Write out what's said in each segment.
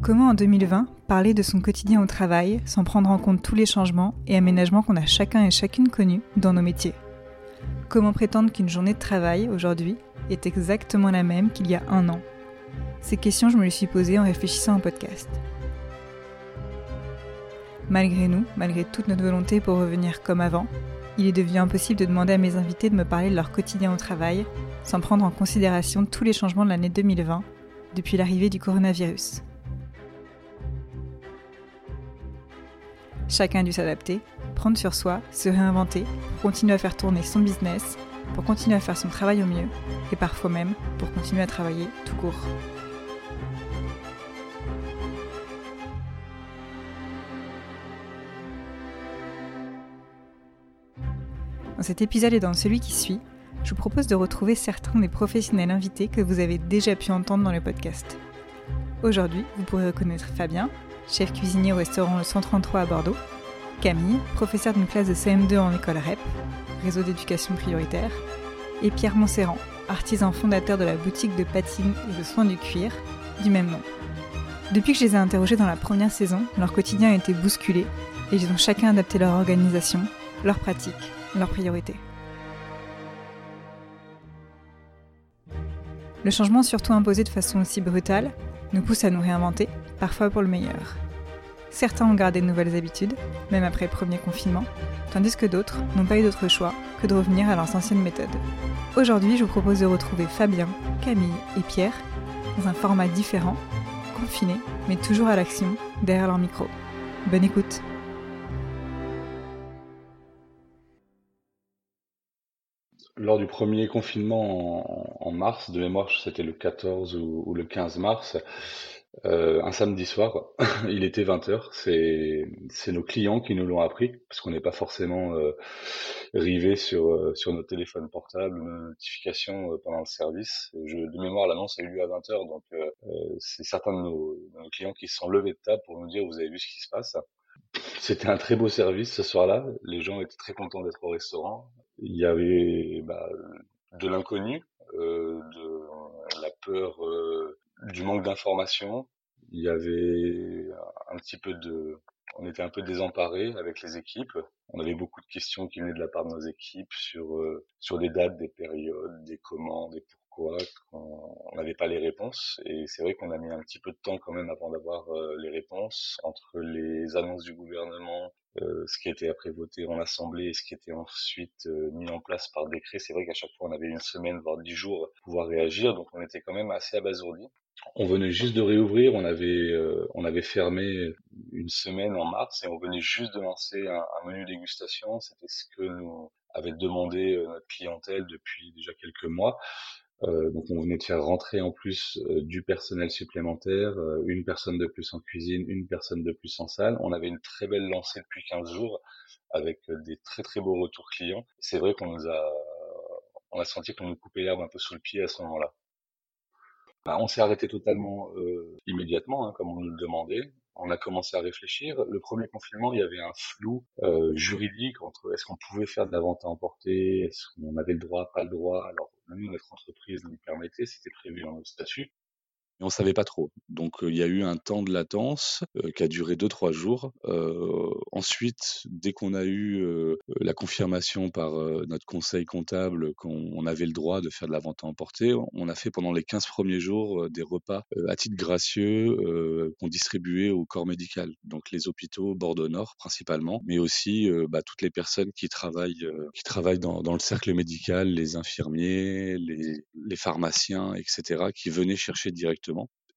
Comment en 2020 parler de son quotidien au travail sans prendre en compte tous les changements et aménagements qu'on a chacun et chacune connus dans nos métiers? Comment prétendre qu'une journée de travail aujourd'hui est exactement la même qu'il y a un an? Ces questions, je me les suis posées en réfléchissant au podcast. Malgré nous, malgré toute notre volonté pour revenir comme avant, il est devenu impossible de demander à mes invités de me parler de leur quotidien au travail sans prendre en considération tous les changements de l'année 2020 depuis l'arrivée du coronavirus. Chacun a dû s'adapter, prendre sur soi, se réinventer, continuer à faire tourner son business, pour continuer à faire son travail au mieux, et parfois même pour continuer à travailler tout court. Dans cet épisode et dans celui qui suit, je vous propose de retrouver certains des professionnels invités que vous avez déjà pu entendre dans le podcast. Aujourd'hui, vous pourrez reconnaître Fabien, chef cuisinier au restaurant Le 133 à Bordeaux, Camille, professeur d'une classe de CM2 en école REP, réseau d'éducation prioritaire, et Pierre Montserrand, artisan fondateur de la boutique de patine et de soins du cuir, du même nom. Depuis que je les ai interrogés dans la première saison, leur quotidien a été bousculé et ils ont chacun adapté leur organisation, leurs pratiques, leurs priorités. Le changement, surtout imposé de façon aussi brutale, nous pousse à nous réinventer, parfois pour le meilleur. Certains ont gardé de nouvelles habitudes, même après le premier confinement, tandis que d'autres n'ont pas eu d'autre choix que de revenir à leurs anciennes méthodes. Aujourd'hui, je vous propose de retrouver Fabien, Camille et Pierre dans un format différent, confiné, mais toujours à l'action, derrière leur micro. Bonne écoute Lors du premier confinement en, mars, de mémoire, c'était le 14 ou, le 15 mars, euh, un samedi soir, il était 20h, c'est c'est nos clients qui nous l'ont appris, parce qu'on n'est pas forcément euh, rivé sur, euh, sur nos téléphones portables, nos notifications euh, pendant le service. Je, de mémoire, l'annonce a eu lieu à 20h, donc euh, c'est certains de nos, de nos clients qui se sont levés de table pour nous dire, vous avez vu ce qui se passe c'était un très beau service ce soir-là. Les gens étaient très contents d'être au restaurant. Il y avait bah, de l'inconnu, euh, de la peur euh, du manque d'information. Il y avait un petit peu de, on était un peu désemparés avec les équipes. On avait beaucoup de questions qui venaient de la part de nos équipes sur euh, sur des dates, des périodes, des commandes, des pourquoi. On n'avait pas les réponses et c'est vrai qu'on a mis un petit peu de temps quand même avant d'avoir euh, les réponses entre les annonces du gouvernement, euh, ce qui été après voté en assemblée et ce qui était ensuite euh, mis en place par décret. C'est vrai qu'à chaque fois on avait une semaine voire dix jours pour pouvoir réagir, donc on était quand même assez abasourdi. On venait juste de réouvrir, on avait euh, on avait fermé une semaine en mars et on venait juste de lancer un, menu dégustation. C'était ce que nous avait demandé notre clientèle depuis déjà quelques mois. Euh, donc on venait de faire rentrer en plus euh, du personnel supplémentaire, euh, une personne de plus en cuisine, une personne de plus en salle. On avait une très belle lancée depuis 15 jours avec des très très beaux retours clients. C'est vrai qu'on nous a, on a senti qu'on nous coupait l'herbe un peu sous le pied à ce moment-là. Bah, on s'est arrêté totalement immédiatement, hein, comme on nous le demandait on a commencé à réfléchir. Le premier confinement, il y avait un flou euh, juridique entre est-ce qu'on pouvait faire de la vente à emporter, est-ce qu'on avait le droit, pas le droit. Alors nous, notre entreprise nous permettait, c'était prévu dans notre statut mais on savait pas trop. Donc il y a eu un temps de latence qui a duré deux trois jours. ensuite, dès qu'on a eu la confirmation par notre conseil comptable qu'on avait le droit de faire de la vente à emporter, on a fait pendant les 15 premiers jours des repas à titre gracieux qu'on distribuait au corps médical, donc les hôpitaux Bordeaux Nord principalement, mais aussi bah, toutes les personnes qui travaillent qui travaillent dans, dans, le cercle médical, les infirmiers, les, les pharmaciens, etc., qui venaient chercher directement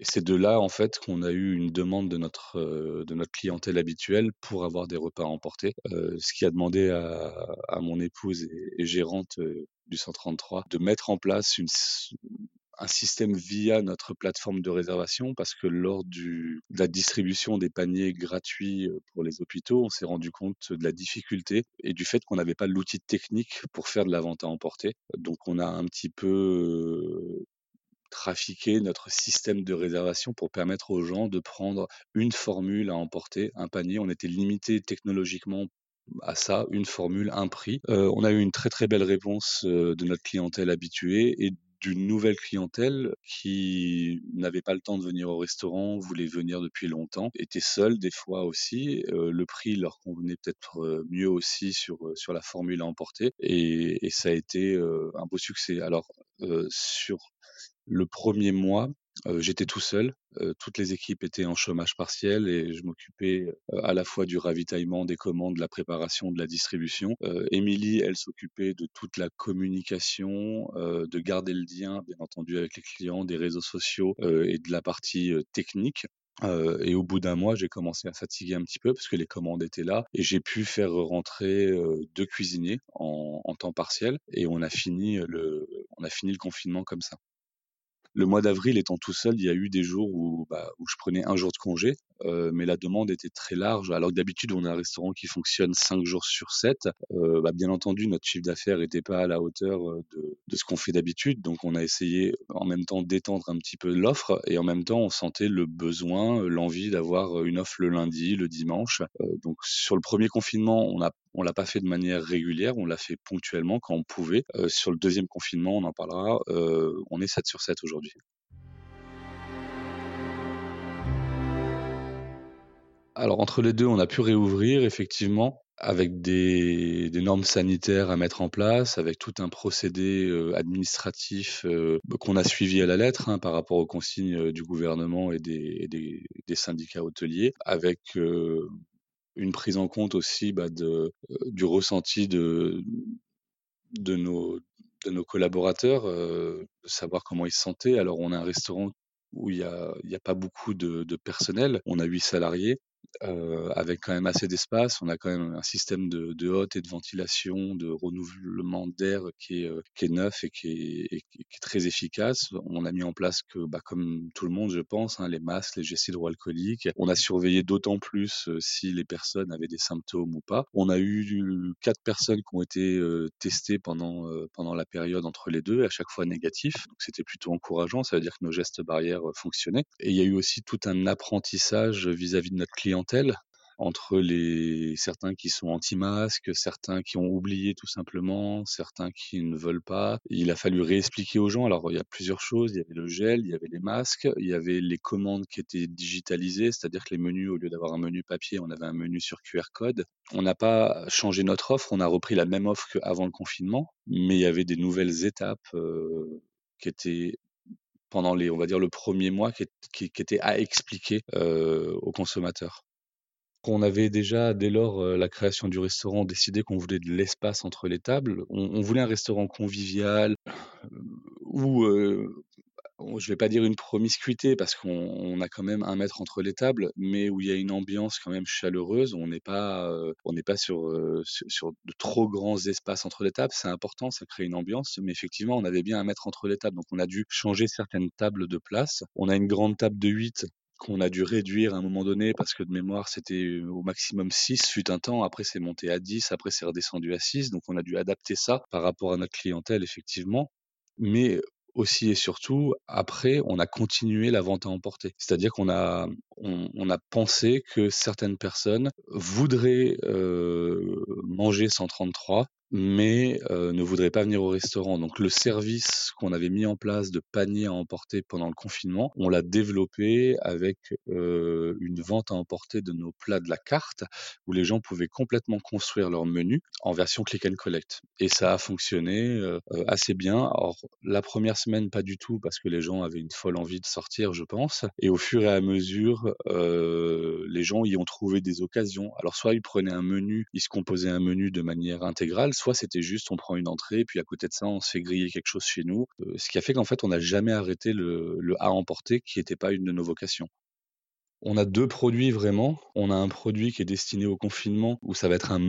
et c'est de là, en fait, qu'on a eu une demande de notre, euh, de notre clientèle habituelle pour avoir des repas à emporter, euh, ce qui a demandé à, à mon épouse et, gérante euh, du 133 de mettre en place un système via notre plateforme de réservation parce que lors de la distribution des paniers gratuits pour les hôpitaux, on s'est rendu compte de la difficulté et du fait qu'on n'avait pas l'outil technique pour faire de la vente à emporter. Donc on a un petit peu trafiquer notre système de réservation pour permettre aux gens de prendre une formule à emporter, un panier. On était limité technologiquement à ça, une formule, un prix. Euh, on a eu une très très belle réponse euh, de notre clientèle habituée et d'une nouvelle clientèle qui n'avait pas le temps de venir au restaurant, voulait venir depuis longtemps, était seule des fois aussi. le prix leur convenait peut-être mieux aussi sur, sur la formule à emporter et, et ça a été un beau succès. Alors sur le premier mois, j'étais tout seul. toutes les équipes étaient en chômage partiel et je m'occupais à la fois du ravitaillement, des commandes, de la préparation, de la distribution. Émilie, elle s'occupait de toute la communication, de garder le lien, bien entendu, avec les clients, des réseaux sociaux et de la partie technique. et au bout d'un mois, j'ai commencé à fatiguer un petit peu parce que les commandes étaient là et j'ai pu faire rentrer deux cuisiniers en, temps partiel et on a fini le confinement comme ça. Le mois d'avril étant tout seul, il y a eu des jours où, bah, je prenais un jour de congé, euh, mais la demande était très large. Alors que d'habitude, on a un restaurant qui fonctionne cinq jours sur 7. Euh, bah, bien entendu, notre chiffre d'affaires n'était pas à la hauteur euh, de, ce qu'on fait d'habitude. Donc, on a essayé en même temps d'étendre un petit peu l'offre et en même temps, on sentait le besoin, l'envie d'avoir une offre le lundi, le dimanche. donc, sur le premier confinement, on a on l'a pas fait de manière régulière, on l'a fait ponctuellement quand on pouvait. Euh, sur le deuxième confinement, on en parlera, euh, on est 7 sur 7 aujourd'hui. Alors entre les deux, on a pu réouvrir effectivement avec des, normes sanitaires à mettre en place, avec tout un procédé euh, administratif qu'on a suivi à la lettre hein, par rapport aux consignes du gouvernement et des, des syndicats hôteliers, avec une prise en compte aussi bah, du ressenti de, nos, collaborateurs, euh, savoir comment ils se sentaient. Alors, on a un restaurant où il n'y a, pas beaucoup de personnel, on a huit salariés, euh, avec quand même assez d'espace. On a quand même un système de, de hotte et de ventilation, de renouvellement d'air qui est, euh, qui est neuf et qui est, très efficace. On a mis en place que, bah, comme tout le monde, je pense, hein, les masques, les gestes hydroalcooliques. On a surveillé d'autant plus euh, si les personnes avaient des symptômes ou pas. On a eu quatre personnes qui ont été testées pendant, pendant la période entre les deux, à chaque fois négatif. Donc c'était plutôt encourageant. Ça veut dire que nos gestes barrières fonctionnaient. Et il y a eu aussi tout un apprentissage vis-à-vis -vis de notre client clientèle entre les certains qui sont anti-masques, certains qui ont oublié tout simplement, certains qui ne veulent pas. Il a fallu réexpliquer aux gens. Alors il y a plusieurs choses. Il y avait le gel, il y avait les masques, il y avait les commandes qui étaient digitalisées, c'est-à-dire que les menus, au lieu d'avoir un menu papier, on avait un menu sur QR code. On n'a pas changé notre offre, on a repris la même offre qu'avant le confinement, mais il y avait des nouvelles étapes euh, qui étaient pendant les, on va dire, le premier mois qui, qui, à expliquer euh, aux consommateurs. On avait déjà, dès lors euh, la création du restaurant, décidé qu'on voulait de l'espace entre les tables. On, voulait un restaurant convivial où euh, je vais pas dire une promiscuité parce qu'on a quand même un mètre entre les tables, mais où il y a une ambiance quand même chaleureuse. On n'est pas, euh, on n'est pas sur, euh, sur, sur de trop grands espaces entre les tables. C'est important, ça crée une ambiance, mais effectivement, on avait bien un mètre entre les tables, donc on a dû changer certaines tables de place. On a une grande table de 8 qu'on a dû réduire à un moment donné parce que de mémoire c'était au maximum 6 fut un temps, après c'est monté à 10, après c'est redescendu à 6, donc on a dû adapter ça par rapport à notre clientèle effectivement. Mais aussi et surtout, après, on a continué la vente à emporter. C'est-à-dire qu'on a, on, a pensé que certaines personnes voudraient euh, manger 133 mais euh, ne voudraient pas venir au restaurant. Donc le service qu'on avait mis en place de panier à emporter pendant le confinement, on l'a développé avec euh, une vente à emporter de nos plats de la carte, où les gens pouvaient complètement construire leur menu en version click and collect. Et ça a fonctionné euh, assez bien. Alors la première semaine, pas du tout, parce que les gens avaient une folle envie de sortir, je pense. Et au fur et à mesure, les gens y ont trouvé des occasions. Alors soit ils prenaient un menu, ils se composaient un menu de manière intégrale, soit c'était juste on prend une entrée, puis à côté de ça, on se fait griller quelque chose chez nous. Euh, ce qui a fait qu'en fait, on n'a jamais arrêté le, à emporter, qui n'était pas une de nos vocations. On a deux produits vraiment. On a un produit qui est destiné au confinement où ça va être un,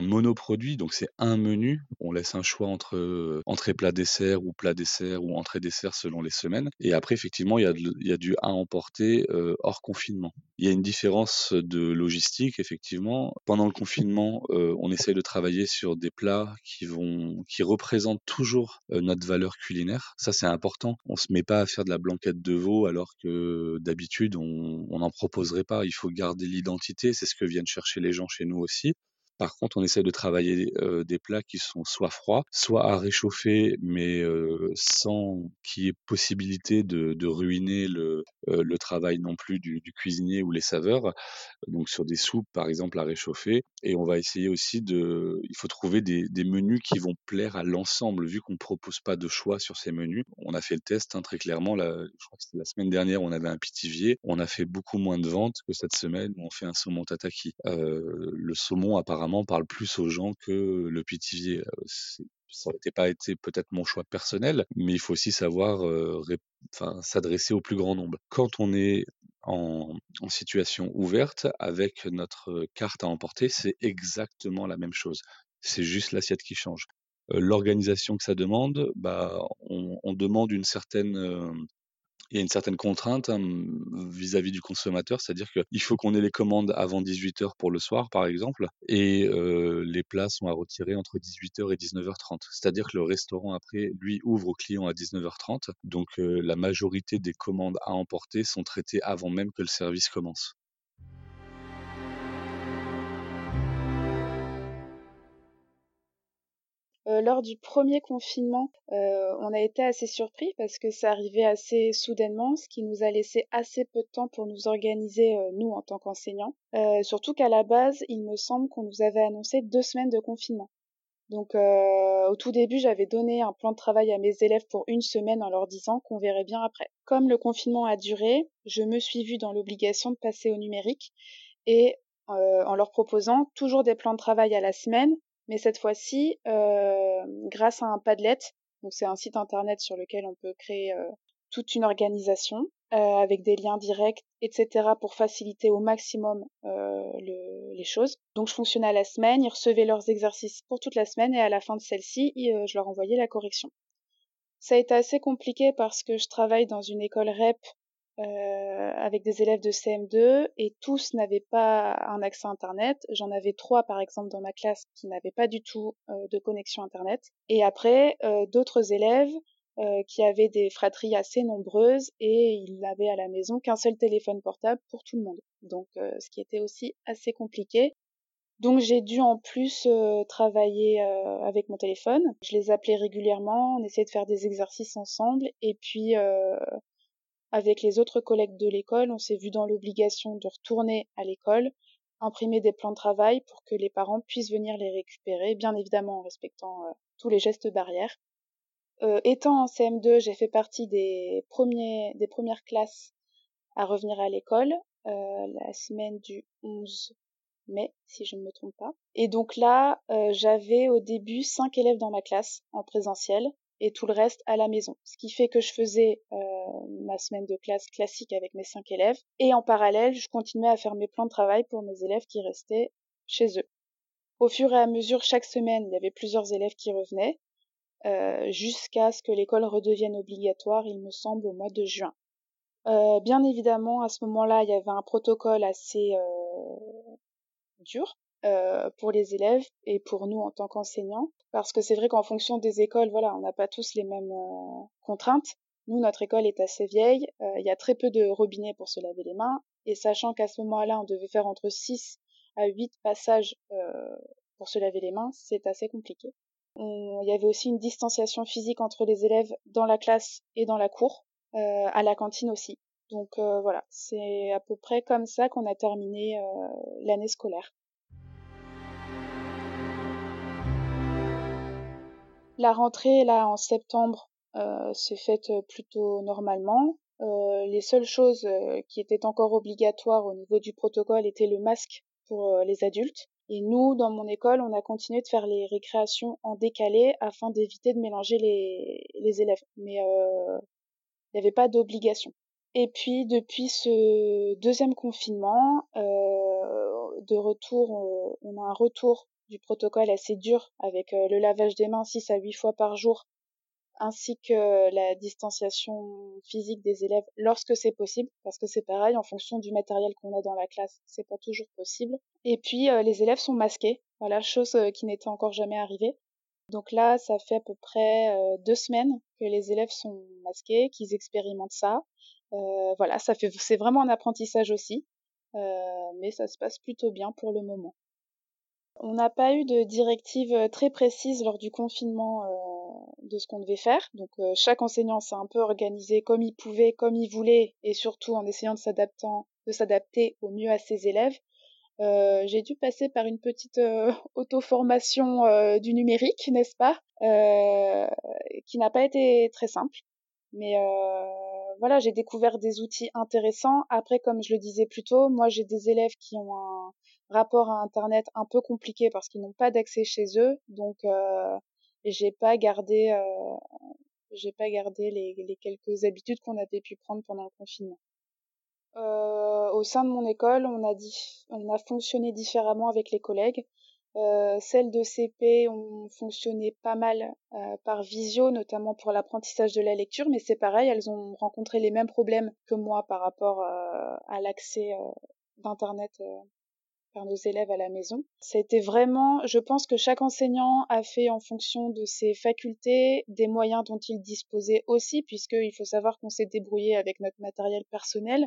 monoproduit, donc c'est un menu. On laisse un choix entre euh, entrée plat dessert ou plat dessert ou entrée dessert selon les semaines. Et après, effectivement, il y a, il y a du à emporter euh, hors confinement. Il y a une différence de logistique, effectivement. Pendant le confinement, euh, on essaye de travailler sur des plats qui vont, qui représentent toujours euh, notre valeur culinaire. Ça, c'est important. On se met pas à faire de la blanquette de veau alors que d'habitude on n'en proposerait pas. Il faut garder l'identité. C'est ce que viennent chercher les gens chez nous aussi. Par contre, on essaie de travailler des plats qui sont soit froids, soit à réchauffer, mais sans qu'il y ait possibilité de, de ruiner le, le travail non plus du, cuisinier ou les saveurs. Donc sur des soupes, par exemple, à réchauffer. Et on va essayer aussi de... Il faut trouver des, des menus qui vont plaire à l'ensemble, vu qu'on ne propose pas de choix sur ces menus. On a fait le test hein, très clairement. La, je crois que c'était la semaine dernière, on avait un pitivier. On a fait beaucoup moins de ventes que cette semaine où on fait un saumon tataki. Euh, le saumon, apparemment, parle plus aux gens que le pitivier. Ça n'aurait pas été peut-être mon choix personnel, mais il faut aussi savoir s'adresser au plus grand nombre. Quand on est en, situation ouverte avec notre carte à emporter, c'est exactement la même chose. C'est juste l'assiette qui change. L'organisation que ça demande, bah, on, demande une certaine il y a une certaine contrainte hein, vis-à-vis du consommateur, c'est-à-dire qu'il faut qu'on ait les commandes avant 18h pour le soir, par exemple, et euh, les plats sont à retirer entre 18h et 19h30. C'est-à-dire que le restaurant, après, lui, ouvre aux clients à 19h30, donc euh, la majorité des commandes à emporter sont traitées avant même que le service commence. Lors du premier confinement, euh, on a été assez surpris parce que ça arrivait assez soudainement, ce qui nous a laissé assez peu de temps pour nous organiser, euh, nous, en tant qu'enseignants. surtout qu'à la base, il me semble qu'on nous avait annoncé deux semaines de confinement. Donc au tout début, j'avais donné un plan de travail à mes élèves pour une semaine en leur disant qu'on verrait bien après. Comme le confinement a duré, je me suis vue dans l'obligation de passer au numérique et en leur proposant toujours des plans de travail à la semaine mais cette fois-ci euh, grâce à un Padlet. Donc c'est un site internet sur lequel on peut créer euh, toute une organisation euh, avec des liens directs, etc. pour faciliter au maximum le, les choses. Donc je fonctionnais à la semaine, ils recevaient leurs exercices pour toute la semaine et à la fin de celle-ci, je leur envoyais la correction. Ça a été assez compliqué parce que je travaille dans une école REP avec des élèves de CM2 et tous n'avaient pas un accès Internet. J'en avais trois par exemple dans ma classe qui n'avaient pas du tout euh, de connexion Internet. Et après, euh, d'autres élèves qui avaient des fratries assez nombreuses et ils n'avaient à la maison qu'un seul téléphone portable pour tout le monde. Donc ce qui était aussi assez compliqué. Donc j'ai dû en plus travailler avec mon téléphone. Je les appelais régulièrement, on essayait de faire des exercices ensemble et puis avec les autres collègues de l'école, on s'est vu dans l'obligation de retourner à l'école, imprimer des plans de travail pour que les parents puissent venir les récupérer, bien évidemment en respectant euh, tous les gestes barrières. Euh, étant en CM2, j'ai fait partie des, premiers, des premières classes à revenir à l'école euh, la semaine du 11 mai, si je ne me trompe pas. Et donc là, j'avais au début cinq élèves dans ma classe en présentiel et tout le reste à la maison. Ce qui fait que je faisais euh, ma semaine de classe classique avec mes cinq élèves et en parallèle, je continuais à faire mes plans de travail pour mes élèves qui restaient chez eux. Au fur et à mesure, chaque semaine, il y avait plusieurs élèves qui revenaient euh, jusqu'à ce que l'école redevienne obligatoire, il me semble, au mois de juin. Euh, bien évidemment, à ce moment-là, il y avait un protocole assez dur euh, pour les élèves et pour nous en tant qu'enseignants. Parce que c'est vrai qu'en fonction des écoles voilà on n'a pas tous les mêmes euh, contraintes. Nous notre école est assez vieille euh, il y a très peu de robinets pour se laver les mains. Et sachant qu'à ce moment-là on devait faire entre 6 à 8 passages pour se laver les mains c'est assez compliqué. Il y avait aussi une distanciation physique entre les élèves dans la classe et dans la cour à la cantine aussi. Donc voilà c'est à peu près comme ça qu'on a terminé l'année scolaire La rentrée, là, en septembre, euh, s'est faite euh, plutôt normalement. Euh, les seules choses qui étaient encore obligatoires au niveau du protocole étaient le masque pour les adultes. Et nous, dans mon école, on a continué de faire les récréations en décalé afin d'éviter de mélanger les, les élèves. Mais il n'y avait pas d'obligation. Et puis depuis ce deuxième confinement, de retour, on a un retour du protocole assez dur avec euh, le lavage des mains 6 à 8 fois par jour ainsi que la distanciation physique des élèves lorsque c'est possible, parce que c'est pareil, en fonction du matériel qu'on a dans la classe, c'est pas toujours possible. Et puis euh, les élèves sont masqués, voilà, chose euh, qui n'était encore jamais arrivée. Donc là, ça fait à peu près deux semaines que les élèves sont masqués, qu'ils expérimentent ça. voilà, ça fait, c'est vraiment un apprentissage aussi, mais ça se passe plutôt bien pour le moment. On n'a pas eu de directive très précise lors du confinement de ce qu'on devait faire. Donc chaque enseignant s'est un peu organisé comme il pouvait, comme il voulait, et surtout en essayant de s'adapter au mieux à ses élèves. Euh, j'ai dû passer par une petite euh, auto-formation euh, du numérique, n'est-ce pas, qui n'a pas été très simple. Mais voilà, j'ai découvert des outils intéressants. Après, comme je le disais plus tôt, moi j'ai des élèves qui ont un rapport à Internet un peu compliqué parce qu'ils n'ont pas d'accès chez eux, donc j'ai pas gardé, j'ai pas gardé les, les quelques habitudes qu'on avait pu prendre pendant le confinement. Euh, au sein de mon école, on a, dit, on a fonctionné différemment avec les collègues. Euh, celles de CP ont fonctionné pas mal euh, par visio, notamment pour l'apprentissage de la lecture, mais c'est pareil, elles ont rencontré les mêmes problèmes que moi par rapport euh, à l'accès euh, d'Internet par nos élèves à la maison. C'était vraiment, je pense que chaque enseignant a fait en fonction de ses facultés, des moyens dont il disposait aussi, puisqu'il faut savoir qu'on s'est débrouillé avec notre matériel personnel.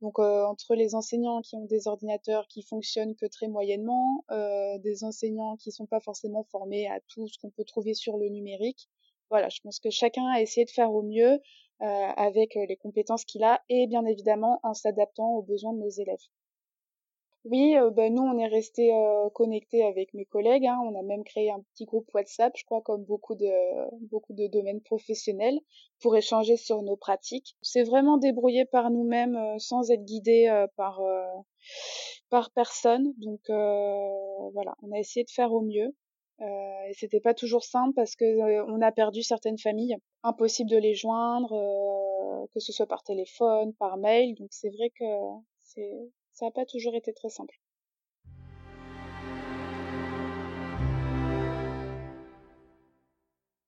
Donc euh, entre les enseignants qui ont des ordinateurs qui fonctionnent que très moyennement, euh, des enseignants qui sont pas forcément formés à tout ce qu'on peut trouver sur le numérique, voilà, je pense que chacun a essayé de faire au mieux euh, avec les compétences qu'il a et bien évidemment en s'adaptant aux besoins de nos élèves. Oui, euh, bah, nous on est resté euh, connectés avec mes collègues. Hein. On a même créé un petit groupe WhatsApp, je crois, comme beaucoup de beaucoup de domaines professionnels, pour échanger sur nos pratiques. C'est vraiment débrouillé par nous-mêmes, euh, sans être guidé par par personne. Donc voilà, on a essayé de faire au mieux. et c'était pas toujours simple parce que on a perdu certaines familles, impossible de les joindre, que ce soit par téléphone, par mail. Donc c'est vrai que c'est ça n'a pas toujours été très simple.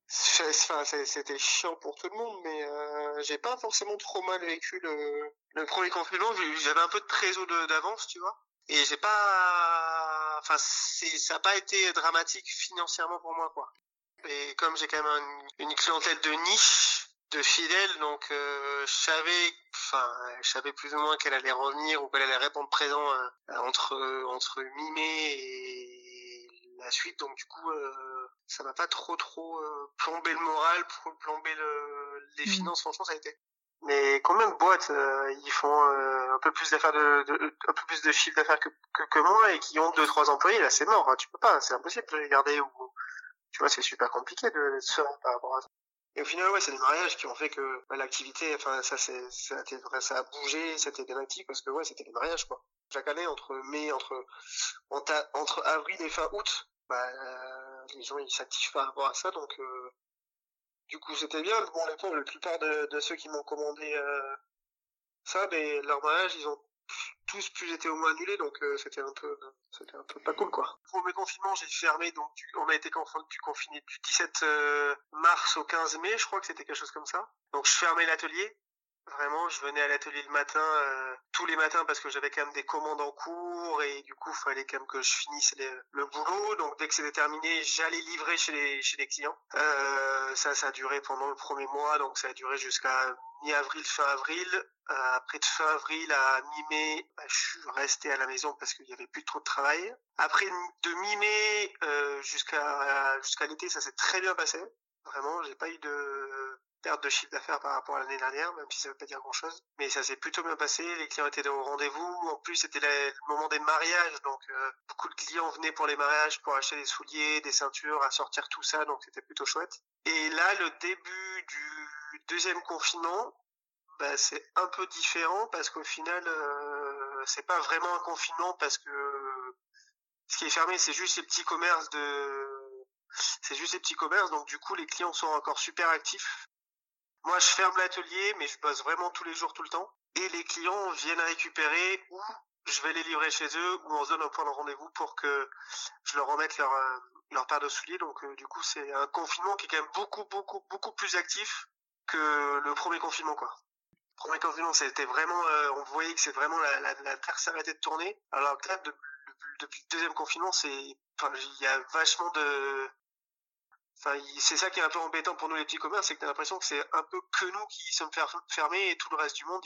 c'était chiant pour tout le monde, mais euh, j'ai pas forcément trop mal vécu le, le premier confinement. J'avais un peu de trésor d'avance, tu vois. Et j'ai pas, enfin, ça n'a pas été dramatique financièrement pour moi, quoi. Et comme j'ai quand même une clientèle de niche, de fidèles, donc euh, je savais, enfin, je savais plus ou moins qu'elle allait revenir ou qu'elle allait répondre présent euh, entre entre mi-mai et la suite, donc du coup, euh, ça m'a pas trop trop plombé le moral, plombé le, les mmh. finances, franchement, ça a été. Mais combien de boîtes ils font un peu plus d'affaires de, un peu plus de chiffre d'affaires que, que, moi et qui ont deux trois employés là c'est mort hein, tu peux pas c'est impossible de les garder ou tu vois c'est super compliqué de se par rapport à ça et au final, ouais, c'est des mariages qui ont fait que bah, l'activité, enfin, ça, c'est, ça, ça a bougé, c'était bien actif parce que ouais, c'était des mariages, quoi. Chaque année, entre mai, entre, entre avril et fin août, bah, les gens, ils s'activent par rapport à ça, donc, euh, du coup, c'était bien. Bon, les la plupart de, de ceux qui m'ont commandé, euh, ça, mais leur mariage, ils ont tous plus été au moins annulés, donc euh, c'était un peu c'était un peu pas cool quoi. Premier confinement, j'ai fermé, donc on a été confiné du 17 euh, mars au 15 mai, je crois que c'était quelque chose comme ça. Donc je fermais l'atelier, Vraiment, je venais à l'atelier le matin, euh, tous les matins, parce que j'avais quand même des commandes en cours et du coup, fallait quand même que je finisse le boulot. Donc, dès que c'était terminé, j'allais livrer chez les chez les clients. Euh, ça, ça a duré pendant le premier mois, donc ça a duré jusqu'à mi-avril, fin avril. Euh, après de fin avril à mi-mai, bah, je suis resté à la maison parce qu'il y avait plus trop de travail. Après de mi-mai jusqu'à jusqu'à l'été, ça s'est très bien passé. Vraiment, j'ai pas eu de de chiffre d'affaires par rapport à l'année dernière, même si ça veut pas dire grand chose. Mais ça s'est plutôt bien passé, les clients étaient au rendez-vous. En plus, c'était le moment des mariages, donc euh, beaucoup de clients venaient pour les mariages pour acheter des souliers, des ceintures, à sortir tout ça, donc c'était plutôt chouette. Et là, le début du deuxième confinement, bah, c'est un peu différent parce qu'au final, euh, c'est pas vraiment un confinement parce que ce qui est fermé, c'est juste les petits commerces de c'est juste les petits commerces, donc du coup les clients sont encore super actifs. Moi, je ferme l'atelier, mais je bosse vraiment tous les jours, tout le temps. Et les clients viennent récupérer ou je vais les livrer chez eux ou on se donne un point de rendez-vous pour que je leur remette leur, euh, leur paire de souliers. Donc, euh, du coup, c'est un confinement qui est quand même beaucoup, beaucoup, beaucoup plus actif que le premier confinement. Le premier confinement, c'était vraiment, euh, on voyait que c'est vraiment la, la, la terre s'arrêtait de tourner. Alors que là, depuis le deuxième confinement, c'est, il y a vachement de, c'est ça qui est un peu embêtant pour nous les petits commerces, c'est que t'as l'impression que c'est un peu que nous qui sommes fermés et tout le reste du monde,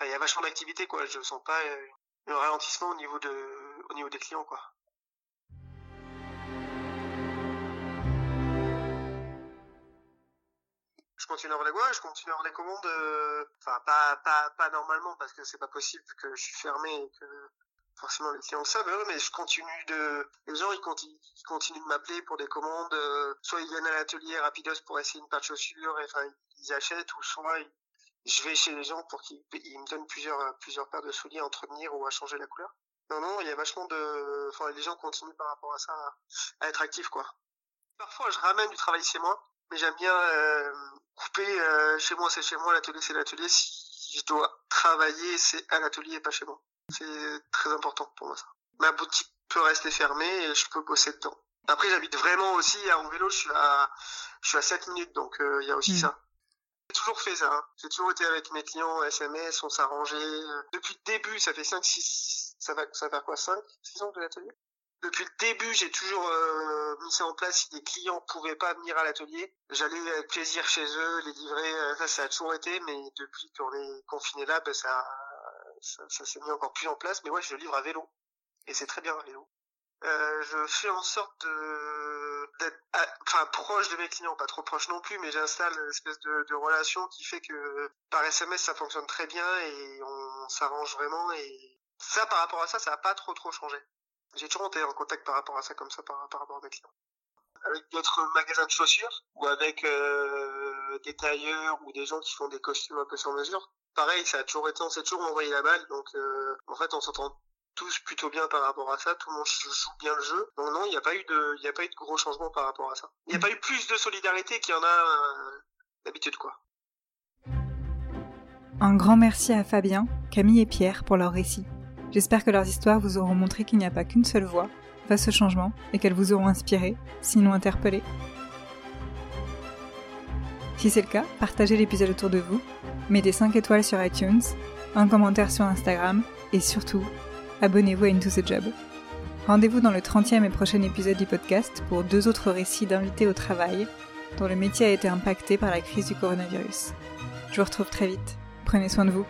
il, y a vachement d'activité quoi. Je sens pas euh, un ralentissement au niveau de, au niveau des clients quoi. je continue à avoir les ouais, je continue à avoir les commandes, euh, enfin pas, pas, pas normalement parce que c'est pas possible que je suis fermé et que forcément les clients savent, mais je continue de, les gens ils continuent, ils continuent de m'appeler pour des commandes, euh, soit ils viennent à l'atelier rapidos pour essayer une paire de chaussures, et, enfin ils achètent, ou soit je vais chez les gens pour qu'ils me donnent plusieurs plusieurs paires de souliers à entretenir ou à changer la couleur. Non non, il y a vachement de, enfin les gens continuent par rapport à ça à, être actifs quoi. Parfois je ramène du travail chez moi, mais j'aime bien euh, couper euh, chez moi c'est chez moi, l'atelier c'est l'atelier. Si je dois travailler, c'est à l'atelier et pas chez moi. C'est très important pour moi ça. Ma boutique peut rester fermée et je peux bosser dedans. Après j'habite vraiment aussi en vélo, je suis à je suis à 7 minutes donc euh, il y a aussi hmm. ça. J'ai toujours fait ça. Hein. J'ai toujours été avec mes clients SMS, on s'arrangeait. Depuis le début, ça fait 5 6 ça va ça va quoi 5 6 ans de l'atelier? Depuis le début, j'ai toujours euh, mis ça en place. Si des clients pouvaient pas venir à l'atelier, j'allais avec plaisir chez eux, les livrer. Euh, ça, ça a toujours été, mais depuis qu'on est confiné là, ben ça, ça, s'est mis encore plus en place. Mais ouais, je livre à vélo, et c'est très bien à vélo. Euh, je fais en sorte de d'être enfin proche de mes clients, pas trop proche non plus, mais j'installe une espèce de, relation qui fait que par SMS ça fonctionne très bien et on s'arrange vraiment et ça par rapport à ça ça a pas trop trop changé. J'ai toujours été en contact par rapport à ça, comme ça, par, rapport à des clients. Avec d'autres magasins de chaussures, ou avec euh, des tailleurs, ou des gens qui font des costumes un peu sur mesure. Pareil, ça a toujours été, on s'est toujours envoyé la balle, donc euh, en fait, on s'entend tous plutôt bien par rapport à ça, tout le monde joue bien le jeu. Donc non, il n'y a pas eu de, il a pas eu de gros changements par rapport à ça. Il n'y a pas eu plus de solidarité qu'il y en a euh, d'habitude, quoi. Un grand merci à Fabien, Camille et Pierre pour leur récit. J'espère que leurs histoires vous auront montré qu'il n'y a pas qu'une seule voie face au changement et qu'elles vous auront inspiré, sinon interpellé. Si c'est le cas, partagez l'épisode autour de vous, mettez 5 étoiles sur iTunes, un commentaire sur Instagram et surtout, abonnez-vous à Into the Job. Rendez-vous dans le 30e et prochain épisode du podcast pour deux autres récits d'invités au travail dont le métier a été impacté par la crise du coronavirus. Je vous retrouve très vite. Prenez soin de vous.